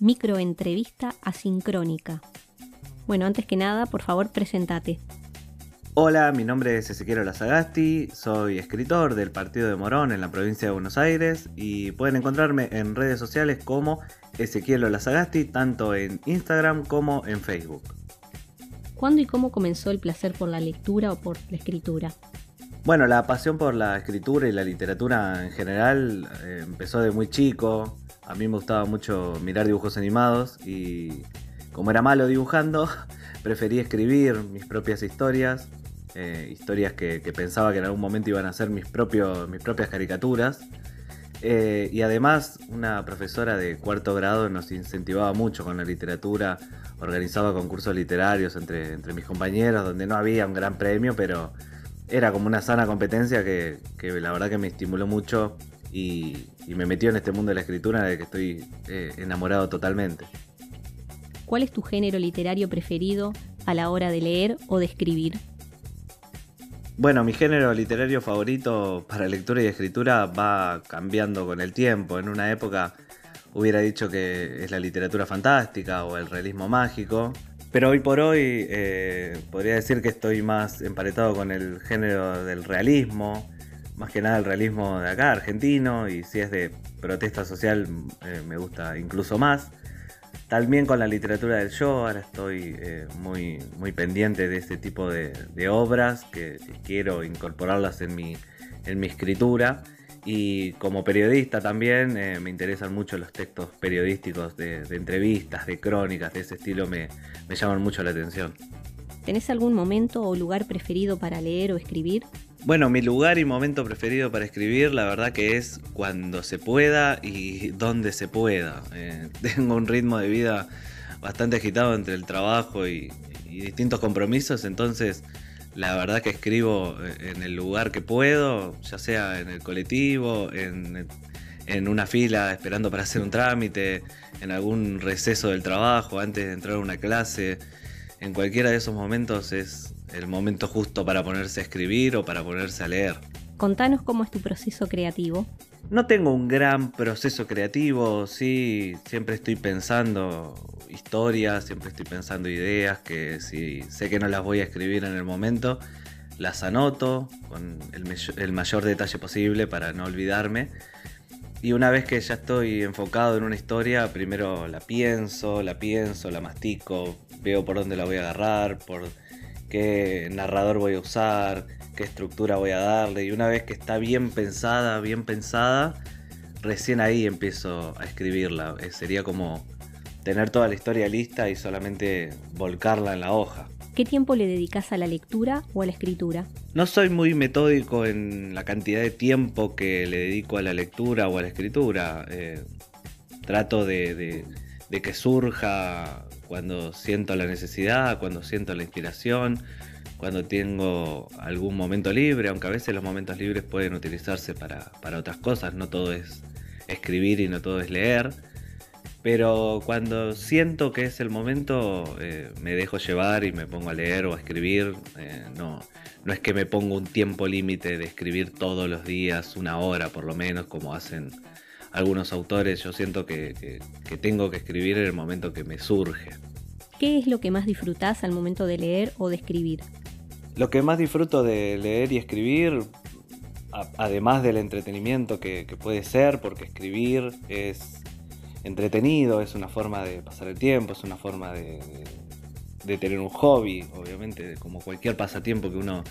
microentrevista asincrónica. Bueno, antes que nada, por favor, presentate. Hola, mi nombre es Ezequiel Olazagasti, soy escritor del Partido de Morón en la provincia de Buenos Aires y pueden encontrarme en redes sociales como Ezequiel Olazagasti, tanto en Instagram como en Facebook. ¿Cuándo y cómo comenzó el placer por la lectura o por la escritura? Bueno, la pasión por la escritura y la literatura en general eh, empezó de muy chico. A mí me gustaba mucho mirar dibujos animados y como era malo dibujando, preferí escribir mis propias historias eh, historias que, pensaba que en algún momento iban a ser mis, mis propias caricaturas. Eh, y además una profesora de cuarto grado nos incentivaba mucho con la literatura, organizaba concursos literarios entre, entre mis compañeros, donde no había un gran premio, pero era como una sana competencia que, la verdad que me estimuló mucho y, me metió en este mundo de la escritura de que estoy eh, enamorado totalmente. ¿Cuál es tu género literario preferido a la hora de leer o de escribir? Bueno, mi género literario favorito para lectura y escritura va cambiando con el tiempo. En una época hubiera dicho que es la literatura fantástica o el realismo mágico, pero hoy por hoy eh, podría decir que estoy más emparetado con el género del realismo, más que nada el realismo de acá, argentino, y si es de protesta social eh, me gusta incluso más. También con la literatura del yo, ahora estoy eh, muy, muy pendiente de este tipo de, obras que, quiero incorporarlas en mi, en mi escritura. Y como periodista también eh, me interesan mucho los textos periodísticos de, entrevistas, de crónicas, de ese estilo me, me llaman mucho la atención. ¿Tenés algún momento o lugar preferido para leer o escribir? Bueno, mi lugar y momento preferido para escribir, la verdad que es cuando se pueda y donde se pueda. Eh, tengo un ritmo de vida bastante agitado entre el trabajo y, distintos compromisos, entonces la verdad que escribo en el lugar que puedo, ya sea en el colectivo, en, en una fila esperando para hacer un trámite, en algún receso del trabajo, antes de entrar a una clase. En cualquiera de esos momentos es el momento justo para ponerse a escribir o para ponerse a leer. Contanos cómo es tu proceso creativo. No tengo un gran proceso creativo, sí, siempre estoy pensando historias, siempre estoy pensando ideas que si sé que no las voy a escribir en el momento, las anoto con el, mayor detalle posible para no olvidarme. Y una vez que ya estoy enfocado en una historia, primero la pienso, la pienso, la mastico, veo por dónde la voy a agarrar, por qué narrador voy a usar, qué estructura voy a darle. Y una vez que está bien pensada, bien pensada, recién ahí empiezo a escribirla. Eh, sería como tener toda la historia lista y solamente volcarla en la hoja. ¿Qué tiempo le dedicas a la lectura o a la escritura? No soy muy metódico en la cantidad de tiempo que le dedico a la lectura o a la escritura. Eh, trato de que surja cuando siento la necesidad, cuando siento la inspiración, cuando tengo algún momento libre, aunque a veces los momentos libres pueden utilizarse para, otras cosas, no todo es escribir y no todo es leer. Pero cuando siento que es el momento, eh, me dejo llevar y me pongo a leer o a escribir. Eh, no, no es que me pongo un tiempo límite de escribir todos los días, una hora por lo menos, como hacen algunos autores, yo siento que, tengo que escribir en el momento que me surge. ¿Qué es lo que más disfrutás al momento de leer o de escribir? Lo que más disfruto de leer y escribir, además del entretenimiento que, puede ser, porque escribir es entretenido, es una forma de pasar el tiempo, es una forma de, de tener un hobby, obviamente, como cualquier pasatiempo que uno,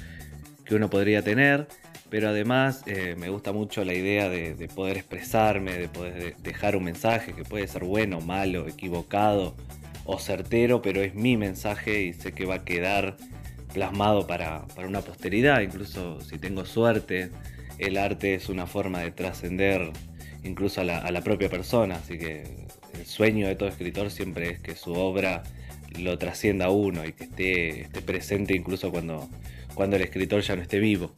que uno podría tener pero además eh, me gusta mucho la idea de, poder expresarme, de poder dejar un mensaje que puede ser bueno, malo, equivocado o certero, pero es mi mensaje y sé que va a quedar plasmado para, una posteridad, incluso si tengo suerte, el arte es una forma de trascender incluso a la, propia persona, así que el sueño de todo escritor siempre es que su obra lo trascienda a uno y que esté, esté presente incluso cuando, cuando el escritor ya no esté vivo.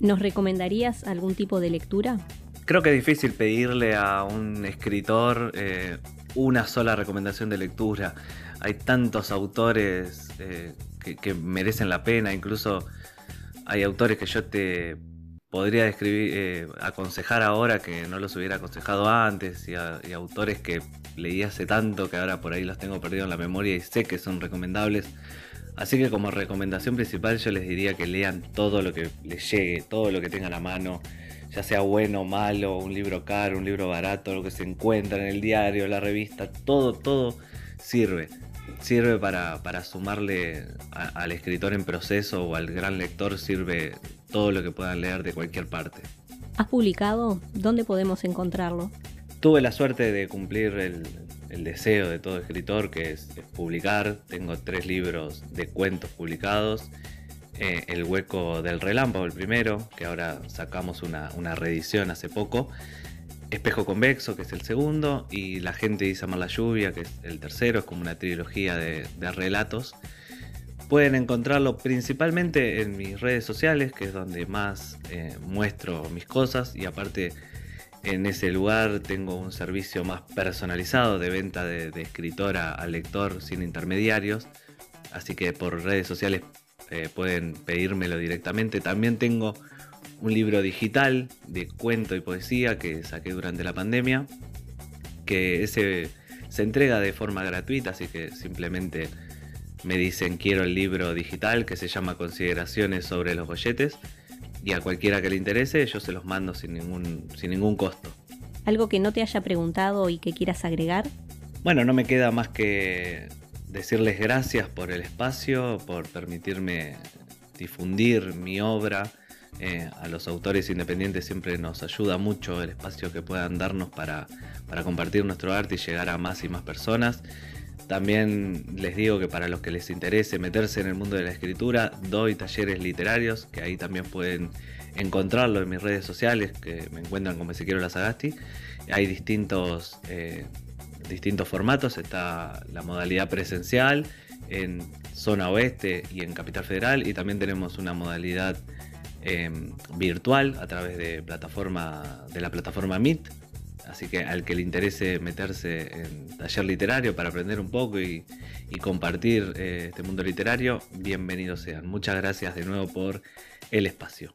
¿Nos recomendarías algún tipo de lectura? Creo que es difícil pedirle a un escritor eh, una sola recomendación de lectura. Hay tantos autores eh, que, merecen la pena, incluso hay autores que yo te podría describir, eh, aconsejar ahora que no los hubiera aconsejado antes y, y, autores que leí hace tanto que ahora por ahí los tengo perdido en la memoria y sé que son recomendables. Así que como recomendación principal yo les diría que lean todo lo que les llegue, todo lo que tengan a mano, ya sea bueno, malo, un libro caro, un libro barato, lo que se encuentra en el diario, la revista, todo, todo sirve. Sirve para, sumarle al escritor en proceso o al gran lector, sirve todo lo que puedan leer de cualquier parte. ¿Has publicado? ¿Dónde podemos encontrarlo? Tuve la suerte de cumplir el, deseo de todo escritor, que es, publicar. Tengo tres libros de cuentos publicados. Eh, el hueco del relámpago, el primero, que ahora sacamos una, una reedición hace poco. Espejo Convexo, que es el segundo, y La gente dice amar la lluvia, que es el tercero, es como una trilogía de, relatos. Pueden encontrarlo principalmente en mis redes sociales, que es donde más eh, muestro mis cosas, y aparte en ese lugar tengo un servicio más personalizado de venta de, escritora al lector sin intermediarios, así que por redes sociales eh, pueden pedírmelo directamente. También tengo un libro digital de cuento y poesía que saqué durante la pandemia, que ese se entrega de forma gratuita, así que simplemente me dicen quiero el libro digital que se llama Consideraciones sobre los bolletes y a cualquiera que le interese yo se los mando sin ningún, sin ningún costo. ¿Algo que no te haya preguntado y que quieras agregar? Bueno, no me queda más que decirles gracias por el espacio, por permitirme difundir mi obra eh, a los autores independientes siempre nos ayuda mucho el espacio que puedan darnos para, compartir nuestro arte y llegar a más y más personas. También les digo que para los que les interese meterse en el mundo de la escritura, doy talleres literarios, que ahí también pueden encontrarlo en mis redes sociales, que me encuentran como Ezequiel Lazagasti. Hay distintos, eh, distintos formatos, está la modalidad presencial en zona oeste y en Capital Federal, y también tenemos una modalidad Em, virtual a través de, plataforma, de la plataforma Meet. Así que al que le interese meterse en taller literario para aprender un poco y, compartir eh, este mundo literario, bienvenidos sean. Muchas gracias de nuevo por el espacio.